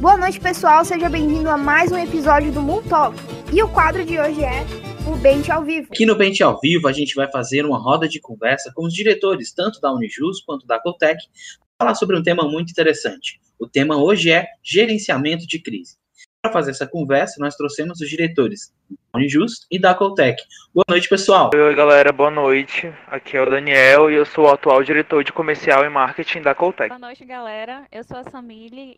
Boa noite, pessoal. Seja bem-vindo a mais um episódio do Moon Talk. E o quadro de hoje é o Bente ao Vivo. Aqui no Bente ao Vivo, a gente vai fazer uma roda de conversa com os diretores, tanto da Unijus quanto da Cotec, para falar sobre um tema muito interessante. O tema hoje é gerenciamento de crise. Para fazer essa conversa, nós trouxemos os diretores da Unijus e da Coltec. Boa noite, pessoal. Oi, galera, boa noite. Aqui é o Daniel e eu sou o atual diretor de comercial e marketing da Coltec. Boa noite, galera. Eu sou a Samile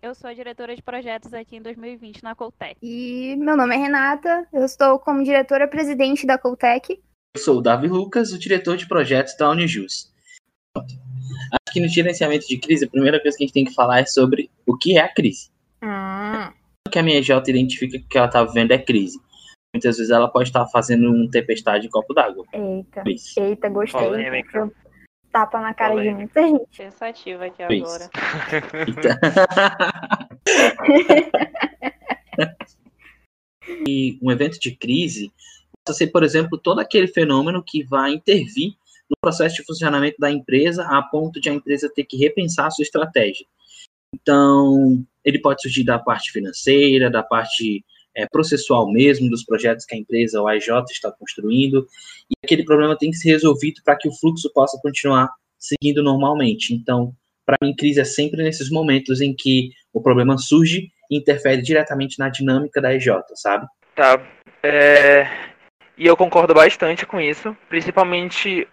eu sou a diretora de projetos aqui em 2020 na Coltec. E meu nome é Renata, eu estou como diretora-presidente da Coltec. Eu sou o Davi Lucas, o diretor de projetos da Unijus. Acho que no gerenciamento de crise, a primeira coisa que a gente tem que falar é sobre o que é a crise. Hum. O que a minha J identifica que ela está vivendo é crise. Muitas vezes ela pode estar fazendo um tempestade em copo d'água. Eita, Isso. eita, gostei. Polêmica. Tapa na cara de Polêmica. muita gente. Pensativa aqui Isso. agora. e um evento de crise possa ser, por exemplo, todo aquele fenômeno que vai intervir no processo de funcionamento da empresa a ponto de a empresa ter que repensar a sua estratégia. Então, ele pode surgir da parte financeira, da parte é, processual mesmo, dos projetos que a empresa, o AJ, está construindo, e aquele problema tem que ser resolvido para que o fluxo possa continuar seguindo normalmente. Então, para mim, crise é sempre nesses momentos em que o problema surge e interfere diretamente na dinâmica da EJ, sabe? Tá. É, E eu concordo bastante com isso, principalmente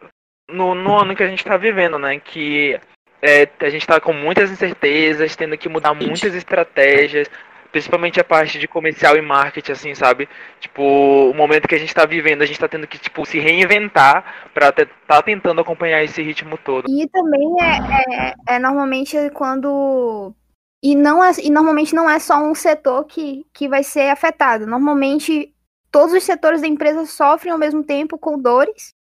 no, no ano que a gente está vivendo, né? Que é, a gente está com muitas incertezas, tendo que mudar muitas estratégias, principalmente a parte de comercial e marketing, assim, sabe? Tipo, o momento que a gente está vivendo, a gente está tendo que, tipo, se reinventar para estar tá tentando acompanhar esse ritmo todo. E também é, é, é normalmente quando. E, não é, e normalmente não é só um setor que, que vai ser afetado. Normalmente todos os setores da empresa sofrem ao mesmo tempo com dores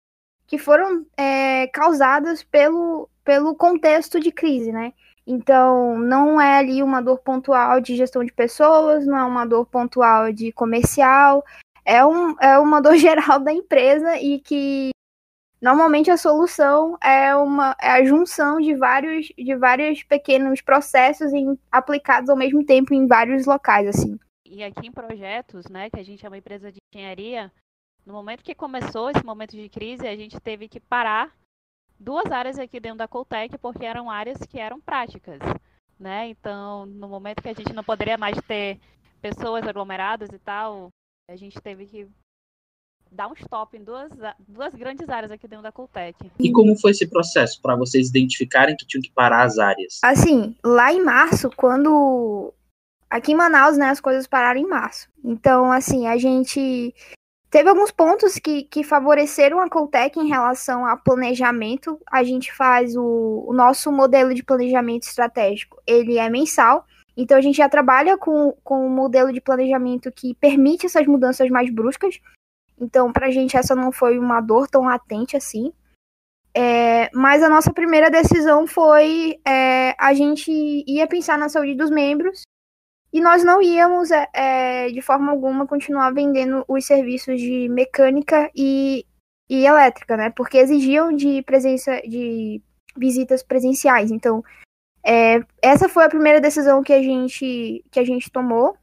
que foram é, causadas pelo, pelo contexto de crise, né? Então, não é ali uma dor pontual de gestão de pessoas, não é uma dor pontual de comercial, é, um, é uma dor geral da empresa e que normalmente a solução é, uma, é a junção de vários, de vários pequenos processos em, aplicados ao mesmo tempo em vários locais, assim. E aqui em projetos, né, que a gente é uma empresa de engenharia, no momento que começou esse momento de crise, a gente teve que parar duas áreas aqui dentro da Coltec, porque eram áreas que eram práticas, né? Então, no momento que a gente não poderia mais ter pessoas aglomeradas e tal, a gente teve que dar um stop em duas, duas grandes áreas aqui dentro da Coltec. E como foi esse processo para vocês identificarem que tinham que parar as áreas? Assim, lá em março, quando. Aqui em Manaus, né, as coisas pararam em março. Então, assim, a gente teve alguns pontos que, que favoreceram a Coltec em relação a planejamento. A gente faz o, o nosso modelo de planejamento estratégico, ele é mensal. Então, a gente já trabalha com, com um modelo de planejamento que permite essas mudanças mais bruscas. Então, pra gente, essa não foi uma dor tão latente assim. É, mas a nossa primeira decisão foi é, a gente ia pensar na saúde dos membros e nós não íamos, é, é, de forma alguma, continuar vendendo os serviços de mecânica e, e elétrica, né? Porque exigiam de presença de visitas presenciais. Então, é, essa foi a primeira decisão que a gente que a gente tomou.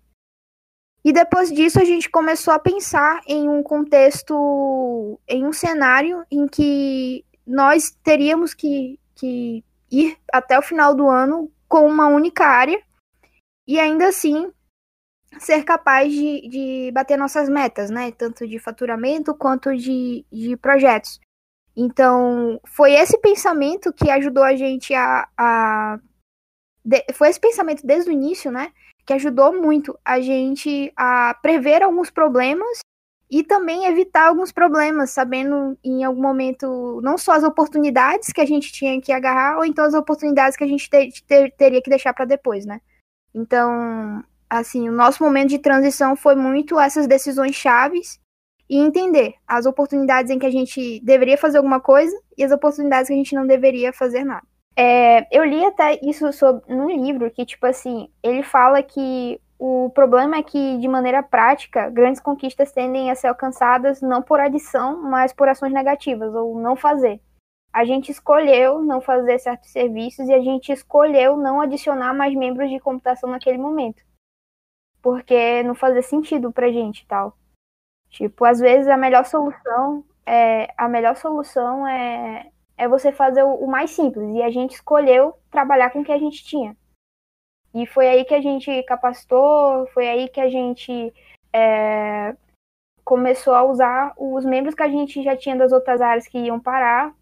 E depois disso a gente começou a pensar em um contexto, em um cenário em que nós teríamos que, que ir até o final do ano com uma única área e ainda assim ser capaz de, de bater nossas metas, né? Tanto de faturamento quanto de, de projetos. Então, foi esse pensamento que ajudou a gente a. a de- foi esse pensamento desde o início, né? Que ajudou muito a gente a prever alguns problemas e também evitar alguns problemas, sabendo em algum momento não só as oportunidades que a gente tinha que agarrar, ou então as oportunidades que a gente te- te- teria que deixar para depois, né? Então, assim, o nosso momento de transição foi muito essas decisões chaves e entender as oportunidades em que a gente deveria fazer alguma coisa e as oportunidades que a gente não deveria fazer nada. É, eu li até isso sobre, num livro que, tipo assim, ele fala que o problema é que, de maneira prática, grandes conquistas tendem a ser alcançadas não por adição, mas por ações negativas, ou não fazer. A gente escolheu não fazer certos serviços e a gente escolheu não adicionar mais membros de computação naquele momento. Porque não fazia sentido pra gente e tal. Tipo, às vezes a melhor solução é a melhor solução é, é você fazer o, o mais simples. E a gente escolheu trabalhar com o que a gente tinha. E foi aí que a gente capacitou, foi aí que a gente é, começou a usar os membros que a gente já tinha das outras áreas que iam parar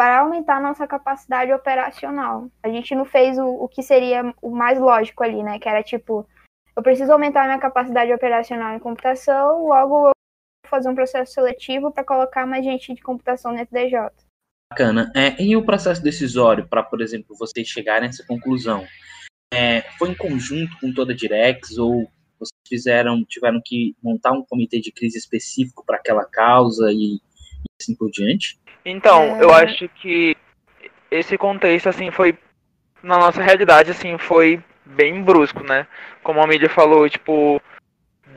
para aumentar a nossa capacidade operacional. A gente não fez o, o que seria o mais lógico ali, né? Que era tipo, eu preciso aumentar a minha capacidade operacional em computação, logo eu vou fazer um processo seletivo para colocar mais gente de computação no FDJ. Bacana. É, e o processo decisório para, por exemplo, vocês chegarem nessa conclusão? É, foi em conjunto com toda a Direx ou vocês fizeram, tiveram que montar um comitê de crise específico para aquela causa e, e assim por diante? Então, é... eu acho que esse contexto, assim, foi. Na nossa realidade, assim, foi bem brusco, né? Como a mídia falou, tipo,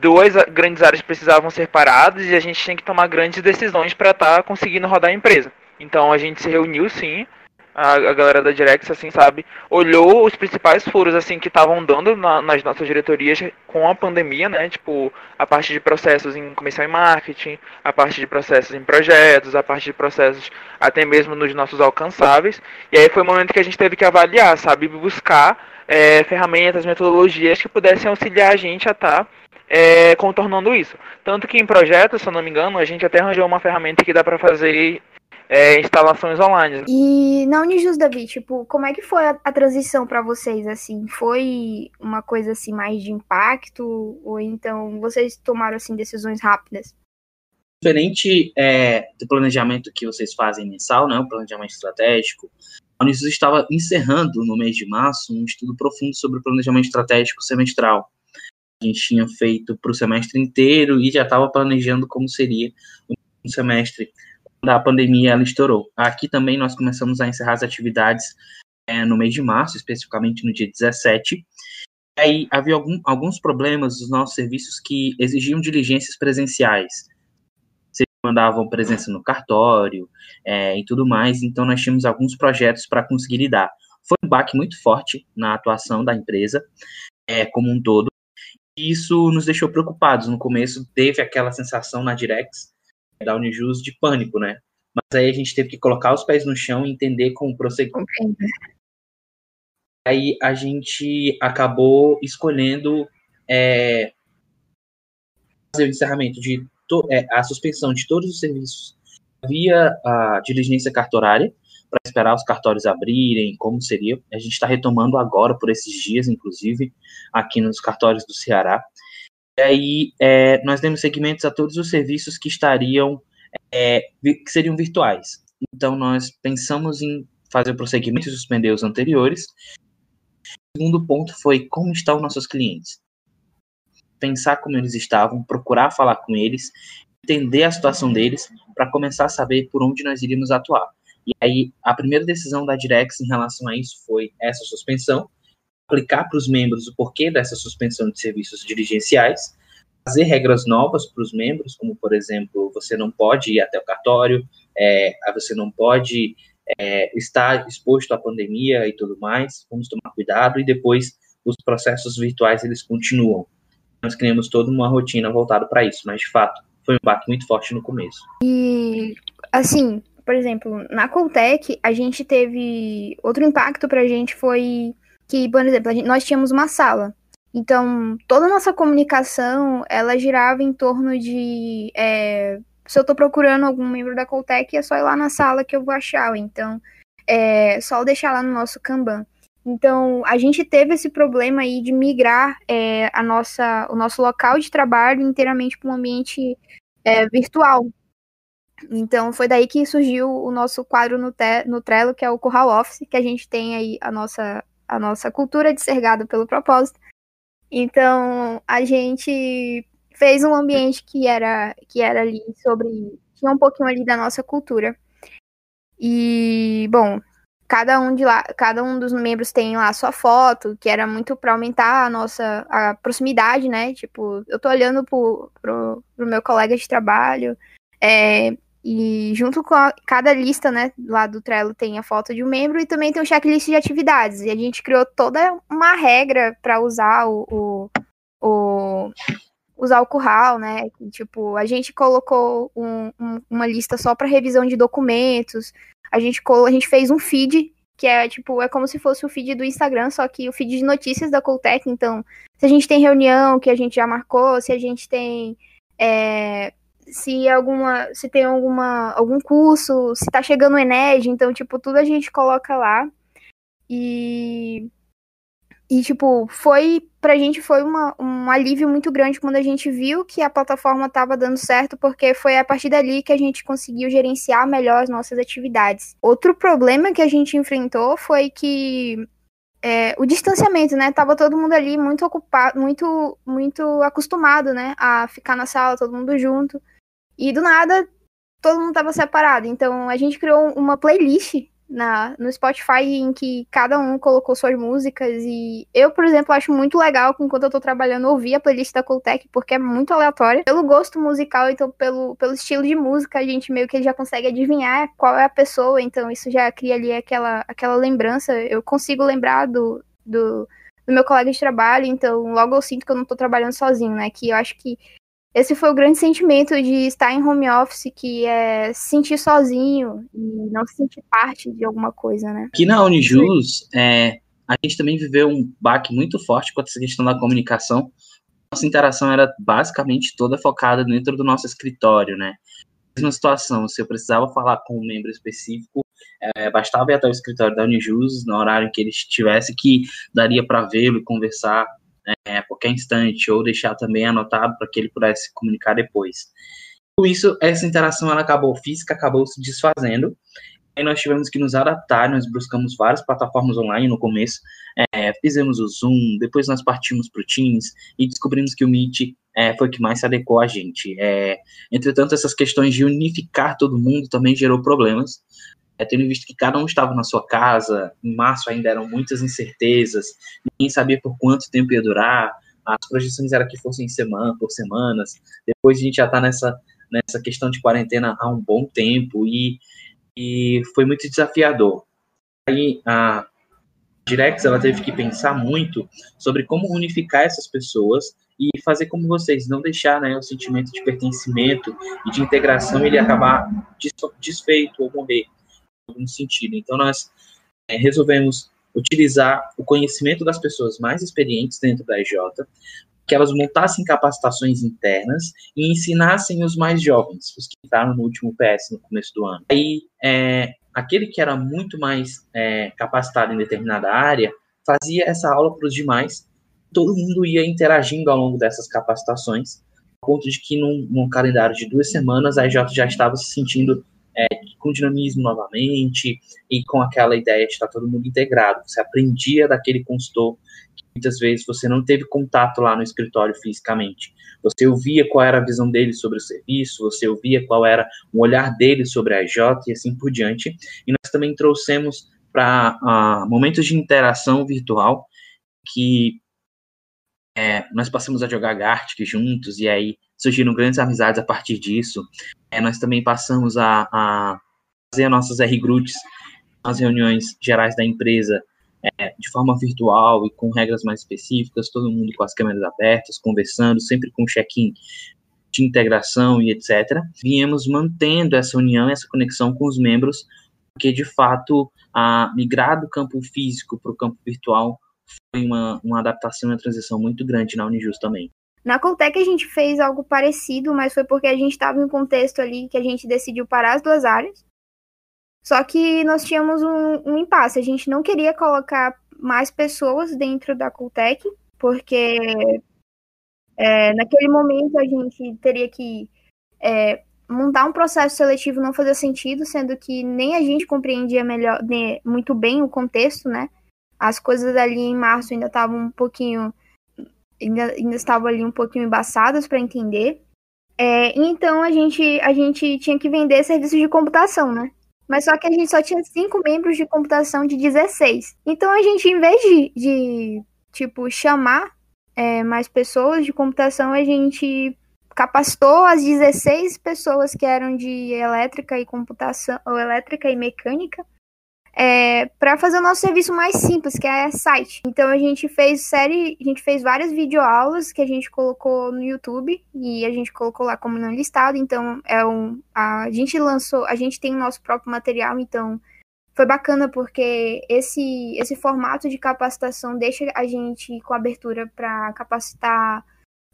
duas grandes áreas precisavam ser paradas e a gente tinha que tomar grandes decisões para estar tá conseguindo rodar a empresa. Então a gente se reuniu sim, a, a galera da Direx, assim, sabe, olhou os principais furos, assim, que estavam dando na, nas nossas diretorias com a pandemia, né, tipo, a parte de processos em comissão e marketing, a parte de processos em projetos, a parte de processos até mesmo nos nossos alcançáveis, e aí foi o momento que a gente teve que avaliar, sabe, buscar é, ferramentas, metodologias que pudessem auxiliar a gente a estar tá, é, contornando isso. Tanto que em projetos, se eu não me engano, a gente até arranjou uma ferramenta que dá para fazer é, instalações online. E na Unijus, Davi, tipo, como é que foi a, a transição para vocês, assim? Foi uma coisa, assim, mais de impacto? Ou então vocês tomaram, assim, decisões rápidas? Diferente é, do planejamento que vocês fazem mensal, né, o planejamento estratégico, a Unijus estava encerrando, no mês de março, um estudo profundo sobre o planejamento estratégico semestral. A gente tinha feito para o semestre inteiro e já estava planejando como seria um semestre da pandemia ela estourou. Aqui também nós começamos a encerrar as atividades é, no mês de março, especificamente no dia 17. Aí havia algum, alguns problemas dos nossos serviços que exigiam diligências presenciais. Vocês mandavam presença no cartório é, e tudo mais, então nós tínhamos alguns projetos para conseguir lidar. Foi um baque muito forte na atuação da empresa é, como um todo. E isso nos deixou preocupados. No começo teve aquela sensação na Direx da Unijus de pânico, né? Mas aí a gente teve que colocar os pés no chão e entender como prosseguir. Aí a gente acabou escolhendo é, fazer o encerramento de é, a suspensão de todos os serviços via a diligência cartorária para esperar os cartórios abrirem, como seria. A gente está retomando agora, por esses dias, inclusive, aqui nos cartórios do Ceará. E aí é, nós demos segmentos a todos os serviços que estariam, é, que seriam virtuais. Então nós pensamos em fazer o prosseguimento e suspender os anteriores. O segundo ponto foi como estão nossos clientes. Pensar como eles estavam, procurar falar com eles, entender a situação deles, para começar a saber por onde nós iríamos atuar. E aí, a primeira decisão da Direx em relação a isso foi essa suspensão, aplicar para os membros o porquê dessa suspensão de serviços dirigenciais, fazer regras novas para os membros, como, por exemplo, você não pode ir até o cartório, é, você não pode é, estar exposto à pandemia e tudo mais, vamos tomar cuidado, e depois os processos virtuais, eles continuam. Nós criamos toda uma rotina voltada para isso, mas, de fato, foi um impacto muito forte no começo. E, assim, por exemplo, na Coltec, a gente teve... Outro impacto para a gente foi que, por exemplo, gente, nós tínhamos uma sala. Então, toda a nossa comunicação, ela girava em torno de... É, se eu estou procurando algum membro da Coltec, é só ir lá na sala que eu vou achar. Então, é só deixar lá no nosso Kanban. Então, a gente teve esse problema aí de migrar é, a nossa, o nosso local de trabalho inteiramente para um ambiente é, virtual. Então, foi daí que surgiu o nosso quadro no, te, no Trello, que é o Curral Office, que a gente tem aí a nossa a nossa cultura de ser gado pelo propósito. Então, a gente fez um ambiente que era que era ali sobre tinha um pouquinho ali da nossa cultura. E, bom, cada um de lá, cada um dos membros tem lá sua foto, que era muito para aumentar a nossa a proximidade, né? Tipo, eu tô olhando pro, pro, pro meu colega de trabalho, é, E junto com a, cada lista, né, lá do Trello tem a foto de um membro e também tem o checklist de atividades. E a gente criou toda uma regra para usar o, o, o, usar o curral, né? Tipo, a gente colocou um, um, uma lista só para revisão de documentos. A gente, a gente fez um feed que é tipo, é como se fosse o feed do Instagram, só que o feed de notícias da Coltec. Então, se a gente tem reunião que a gente já marcou, se a gente tem. É, se alguma. Se tem alguma, algum curso, se tá chegando o Ened, então, tipo, tudo a gente coloca lá. E e, tipo, foi. Pra gente foi uma, um alívio muito grande quando a gente viu que a plataforma estava dando certo, porque foi a partir dali que a gente conseguiu gerenciar melhor as nossas atividades. Outro problema que a gente enfrentou foi que é, o distanciamento, né? Tava todo mundo ali muito ocupado, muito, muito acostumado, né? A ficar na sala, todo mundo junto. E do nada, todo mundo tava separado. Então a gente criou uma playlist na, no Spotify em que cada um colocou suas músicas e eu, por exemplo, acho muito legal enquanto eu tô trabalhando ouvir a playlist da Coltec porque é muito aleatória. Pelo gosto musical, então pelo, pelo estilo de música, a gente meio que já consegue adivinhar qual é a pessoa, então isso já cria ali aquela, aquela lembrança. Eu consigo lembrar do, do, do meu colega de trabalho, então logo eu sinto que eu não tô trabalhando sozinho, né? Que eu acho que esse foi o grande sentimento de estar em home office, que é se sentir sozinho e não se sentir parte de alguma coisa, né? Aqui na Unijus, é, a gente também viveu um baque muito forte com essa questão da comunicação. Nossa interação era basicamente toda focada dentro do nosso escritório, né? Mesma situação, se eu precisava falar com um membro específico, é, bastava ir até o escritório da Unijus, no horário que ele estivesse, que daria para vê-lo e conversar é, a qualquer instante, ou deixar também anotado para que ele pudesse comunicar depois. Com isso, essa interação ela acabou física, acabou se desfazendo. Aí nós tivemos que nos adaptar, nós buscamos várias plataformas online no começo, é, fizemos o Zoom, depois nós partimos para o Teams e descobrimos que o Meet é, foi o que mais se adequou a gente. É, entretanto, essas questões de unificar todo mundo também gerou problemas, é, tendo visto que cada um estava na sua casa, em março ainda eram muitas incertezas, ninguém sabia por quanto tempo ia durar, as projeções eram que fossem semana por semanas, depois a gente já está nessa, nessa questão de quarentena há um bom tempo e, e foi muito desafiador. Aí a Direx ela teve que pensar muito sobre como unificar essas pessoas e fazer como vocês, não deixar né, o sentimento de pertencimento e de integração ele acabar desfeito ou morrer algum sentido. Então, nós é, resolvemos utilizar o conhecimento das pessoas mais experientes dentro da EJ, que elas montassem capacitações internas e ensinassem os mais jovens, os que estavam no último PS no começo do ano. Aí, é, aquele que era muito mais é, capacitado em determinada área fazia essa aula para os demais. Todo mundo ia interagindo ao longo dessas capacitações, ao ponto de que num, num calendário de duas semanas a EJ já estava se sentindo é, com dinamismo novamente e com aquela ideia de estar todo mundo integrado. Você aprendia daquele consultor que muitas vezes você não teve contato lá no escritório fisicamente. Você ouvia qual era a visão dele sobre o serviço, você ouvia qual era o olhar dele sobre a EJ e assim por diante. E nós também trouxemos para uh, momentos de interação virtual que é, nós passamos a jogar Gartic juntos e aí surgiram grandes amizades a partir disso. É, nós também passamos a, a fazer as nossas R-Groups, as reuniões gerais da empresa, é, de forma virtual e com regras mais específicas, todo mundo com as câmeras abertas, conversando, sempre com check-in de integração e etc. Viemos mantendo essa união, essa conexão com os membros, porque de fato a migrar do campo físico para o campo virtual foi uma, uma adaptação uma transição muito grande na Unijus também. Na Coltec a gente fez algo parecido, mas foi porque a gente estava em um contexto ali que a gente decidiu parar as duas áreas. Só que nós tínhamos um, um impasse. A gente não queria colocar mais pessoas dentro da Coltec, porque é, naquele momento a gente teria que é, montar um processo seletivo não fazia sentido, sendo que nem a gente compreendia melhor, né, muito bem o contexto, né? As coisas ali em março ainda estavam um pouquinho ainda, ainda estavam ali um pouquinho embaçadas para entender. É, então a gente, a gente tinha que vender serviços de computação, né? Mas só que a gente só tinha cinco membros de computação de 16. Então a gente, em vez de, de tipo, chamar é, mais pessoas de computação, a gente capacitou as 16 pessoas que eram de elétrica e computação, ou elétrica e mecânica, é, para fazer o nosso serviço mais simples, que é site. Então a gente fez série, a gente fez várias videoaulas que a gente colocou no YouTube e a gente colocou lá como não listado. Então é um, a gente lançou, a gente tem o nosso próprio material, então foi bacana porque esse esse formato de capacitação deixa a gente com abertura para capacitar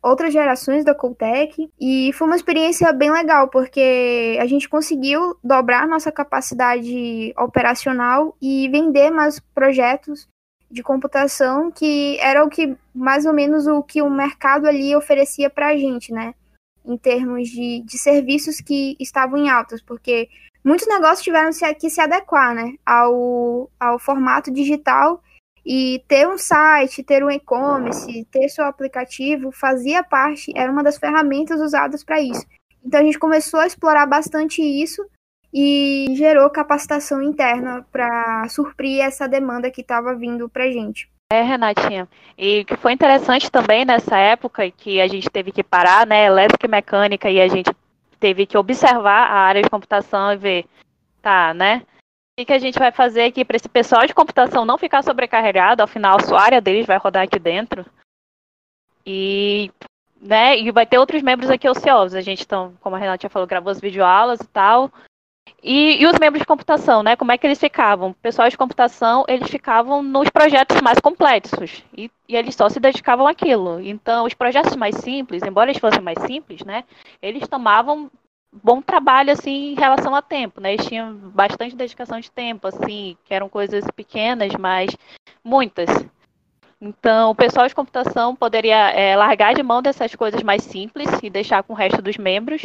outras gerações da Coltec e foi uma experiência bem legal porque a gente conseguiu dobrar nossa capacidade operacional e vender mais projetos de computação que era o que mais ou menos o que o mercado ali oferecia para a gente, né? Em termos de, de serviços que estavam em altas, porque muitos negócios tiveram que se adequar, né, ao, ao formato digital e ter um site, ter um e-commerce, ter seu aplicativo fazia parte, era uma das ferramentas usadas para isso. Então a gente começou a explorar bastante isso e gerou capacitação interna para suprir essa demanda que estava vindo para gente. É, Renatinha. E o que foi interessante também nessa época que a gente teve que parar, né, elétrica e mecânica, e a gente teve que observar a área de computação e ver, tá, né? O que a gente vai fazer aqui para esse pessoal de computação não ficar sobrecarregado? Afinal, a área deles vai rodar aqui dentro. E, né, e vai ter outros membros aqui ociosos. A gente, então, como a Renata já falou, gravou as videoaulas e tal. E, e, os membros de computação, né? Como é que eles ficavam? O pessoal de computação, eles ficavam nos projetos mais complexos. E, e, eles só se dedicavam àquilo. Então, os projetos mais simples, embora eles fossem mais simples, né? Eles tomavam bom trabalho assim em relação a tempo, né? Eles tinham bastante dedicação de tempo, assim, que eram coisas pequenas, mas muitas. Então, o pessoal de computação poderia é, largar de mão dessas coisas mais simples e deixar com o resto dos membros,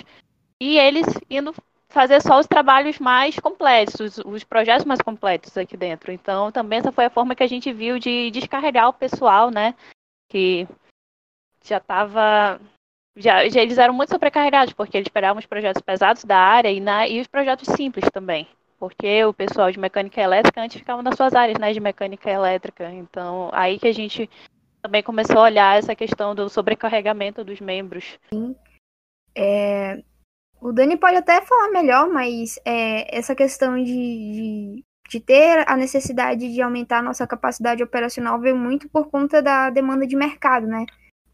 e eles indo fazer só os trabalhos mais completos, os projetos mais completos aqui dentro. Então, também essa foi a forma que a gente viu de descarregar o pessoal, né? Que já estava já, já eles eram muito sobrecarregados, porque eles pegavam os projetos pesados da área e, na, e os projetos simples também. Porque o pessoal de mecânica elétrica antes ficava nas suas áreas né, de mecânica elétrica. Então, aí que a gente também começou a olhar essa questão do sobrecarregamento dos membros. Sim. É, o Dani pode até falar melhor, mas é, essa questão de, de, de, ter a necessidade de aumentar a nossa capacidade operacional veio muito por conta da demanda de mercado, né?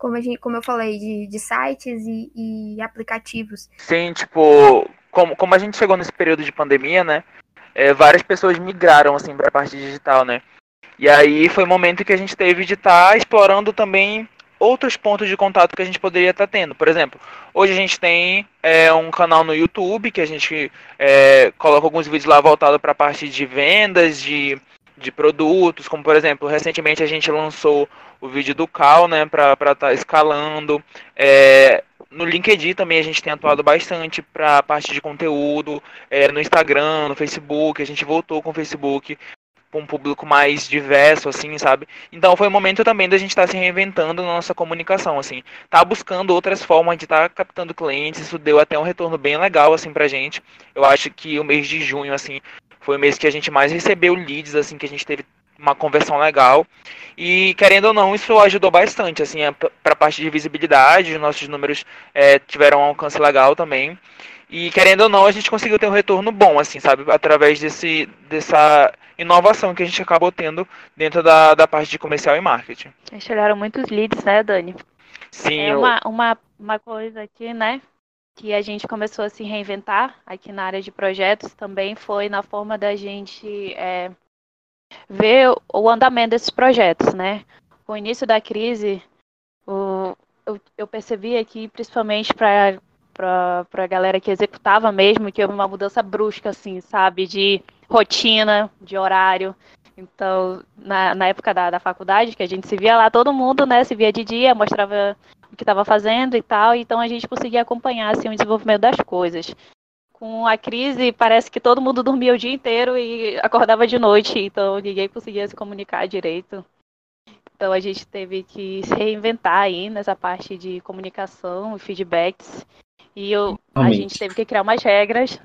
Como, a gente, como eu falei, de, de sites e, e aplicativos. Sim, tipo, como, como a gente chegou nesse período de pandemia, né? É, várias pessoas migraram assim para a parte digital, né? E aí foi o momento que a gente teve de estar tá explorando também outros pontos de contato que a gente poderia estar tá tendo. Por exemplo, hoje a gente tem é, um canal no YouTube que a gente é, coloca alguns vídeos lá voltados para a parte de vendas, de, de produtos, como por exemplo, recentemente a gente lançou o vídeo do Cal, né, para estar tá escalando. É, no LinkedIn também a gente tem atuado bastante para a parte de conteúdo, é, no Instagram, no Facebook, a gente voltou com o Facebook para um público mais diverso, assim, sabe? Então foi o momento também da gente estar tá se reinventando na nossa comunicação, assim, tá buscando outras formas de estar tá captando clientes, isso deu até um retorno bem legal, assim, pra gente. Eu acho que o mês de junho, assim, foi o mês que a gente mais recebeu leads, assim, que a gente teve uma conversão legal. E querendo ou não, isso ajudou bastante, assim, para a parte de visibilidade, os nossos números é, tiveram um alcance legal também. E querendo ou não, a gente conseguiu ter um retorno bom, assim, sabe? Através desse, dessa inovação que a gente acabou tendo dentro da, da parte de comercial e marketing. Chegaram muitos leads, né, Dani? Sim. É eu... uma, uma, uma coisa aqui, né? Que a gente começou a se reinventar aqui na área de projetos também foi na forma da gente é, ver o andamento desses projetos, né? Com o início da crise, o, eu, eu percebi aqui, principalmente para para a galera que executava mesmo, que houve uma mudança brusca, assim, sabe? De rotina, de horário. Então, na, na época da, da faculdade, que a gente se via lá, todo mundo, né, se via de dia, mostrava o que estava fazendo e tal, então a gente conseguia acompanhar, assim, o desenvolvimento das coisas com a crise, parece que todo mundo dormia o dia inteiro e acordava de noite, então ninguém conseguia se comunicar direito. Então a gente teve que se reinventar aí nessa parte de comunicação e feedbacks. E eu, a gente teve que criar umas regras.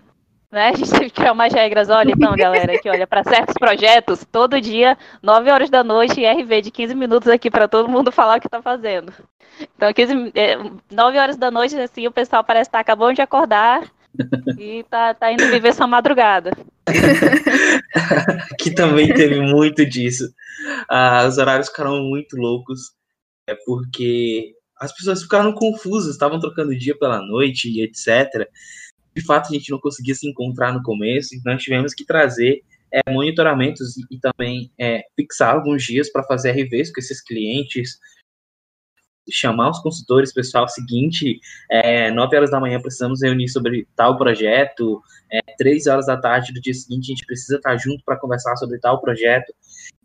Né? A gente teve que criar umas regras. Olha, então, galera, que olha, para certos projetos, todo dia, 9 horas da noite, RV de 15 minutos aqui para todo mundo falar o que está fazendo. Então, 15, é, 9 horas da noite, assim, o pessoal parece estar tá acabando de acordar e tá, tá indo viver essa madrugada. que também teve muito disso. Ah, os horários ficaram muito loucos, é porque as pessoas ficaram confusas, estavam trocando dia pela noite e etc. De fato, a gente não conseguia se encontrar no começo, então nós tivemos que trazer é, monitoramentos e, e também é, fixar alguns dias para fazer RVs com esses clientes, chamar os consultores, pessoal, seguinte, é, 9 horas da manhã precisamos reunir sobre tal projeto, é, 3 horas da tarde do dia seguinte a gente precisa estar junto para conversar sobre tal projeto.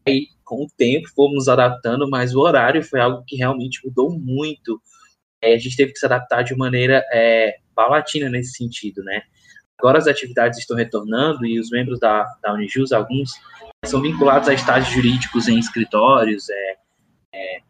E com o tempo fomos adaptando, mas o horário foi algo que realmente mudou muito. É, a gente teve que se adaptar de maneira é, paulatina nesse sentido, né? Agora as atividades estão retornando e os membros da, da Unijus, alguns, são vinculados a estágios jurídicos em escritórios, é, é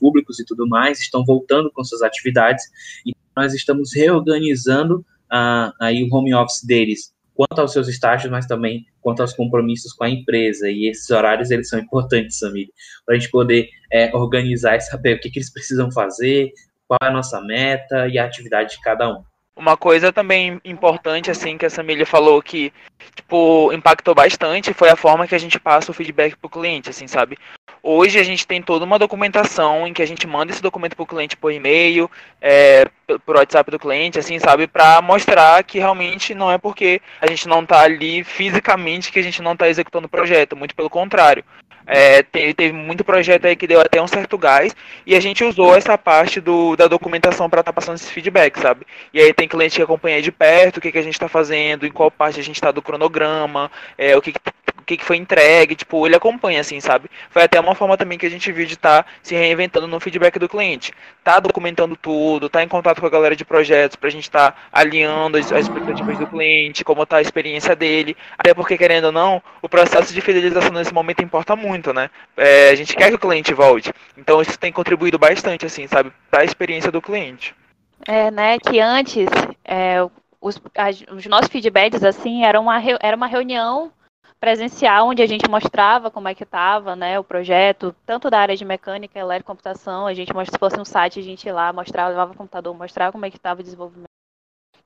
públicos e tudo mais estão voltando com suas atividades e nós estamos reorganizando uh, aí o home office deles quanto aos seus estágios, mas também quanto aos compromissos com a empresa. E esses horários eles são importantes, Samir, para a gente poder é, organizar e saber o que, que eles precisam fazer, qual é a nossa meta e a atividade de cada um. Uma coisa também importante, assim, que a Samília falou que, tipo, impactou bastante foi a forma que a gente passa o feedback pro cliente, assim, sabe? Hoje a gente tem toda uma documentação em que a gente manda esse documento para o cliente por e-mail, é, por WhatsApp do cliente, assim, sabe, para mostrar que realmente não é porque a gente não está ali fisicamente que a gente não está executando o projeto, muito pelo contrário. É, teve, teve, muito projeto aí que deu até um certo gás e a gente usou essa parte do, da documentação para estar tá passando esse feedback, sabe? E aí tem cliente que acompanha de perto o que, que a gente está fazendo, em qual parte a gente está do cronograma, é, o que, que que, que foi entregue, tipo, ele acompanha, assim, sabe? Foi até uma forma também que a gente viu de estar tá se reinventando no feedback do cliente. Tá documentando tudo, tá em contato com a galera de projetos pra gente estar tá alinhando as, as, expectativas do cliente, como tá a experiência dele. Até porque, querendo ou não, o processo de fidelização nesse momento importa muito, né? É, a gente quer que o cliente volte. Então isso tem contribuído bastante, assim, sabe? Pra experiência do cliente. É, né, que antes é, os, as, os nossos feedbacks, assim, era uma, era uma reunião presencial, onde a gente mostrava como é que estava né, o projeto, tanto da área de mecânica, elétrica computação, a gente se fosse um site, a gente ia lá, mostrava, levava o computador, mostrava como é que estava o desenvolvimento.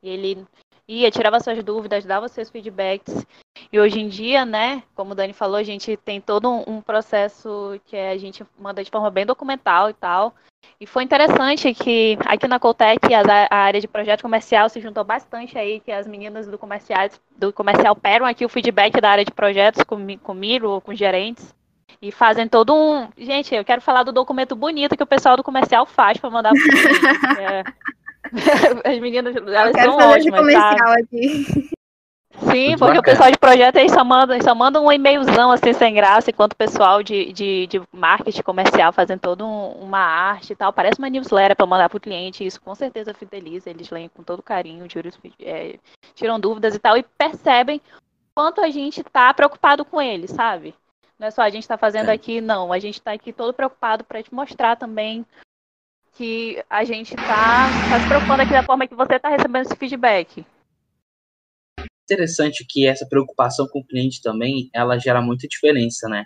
E ele ia, tirava suas dúvidas, dava seus feedbacks. E hoje em dia, né, como o Dani falou, a gente tem todo um, processo que a gente manda de forma bem documental e tal. E foi interessante que aqui na Coltec a, área de projeto comercial se juntou bastante aí, que as meninas do comercial, do comercial peram aqui o feedback da área de projetos com, comigo ou com gerentes. E fazem todo um. Gente, eu quero falar do documento bonito que o pessoal do comercial faz para mandar para é... As meninas, elas são ótimas, comercial sabe? Aqui. Sim, porque o pessoal de projeto aí só manda, só manda um e-mailzão assim sem graça, enquanto o pessoal de, de, de marketing comercial fazendo toda um, uma arte e tal. Parece uma newsletter para mandar para o cliente, isso com certeza fideliza, eles leem com todo carinho, é, tiram dúvidas e tal, e percebem quanto a gente está preocupado com eles, sabe? Não é só a gente está fazendo é. aqui, não. A gente está aqui todo preocupado para te mostrar também que a gente está tá se preocupando aqui da forma que você está recebendo esse feedback interessante que essa preocupação com o cliente também, ela gera muita diferença, né?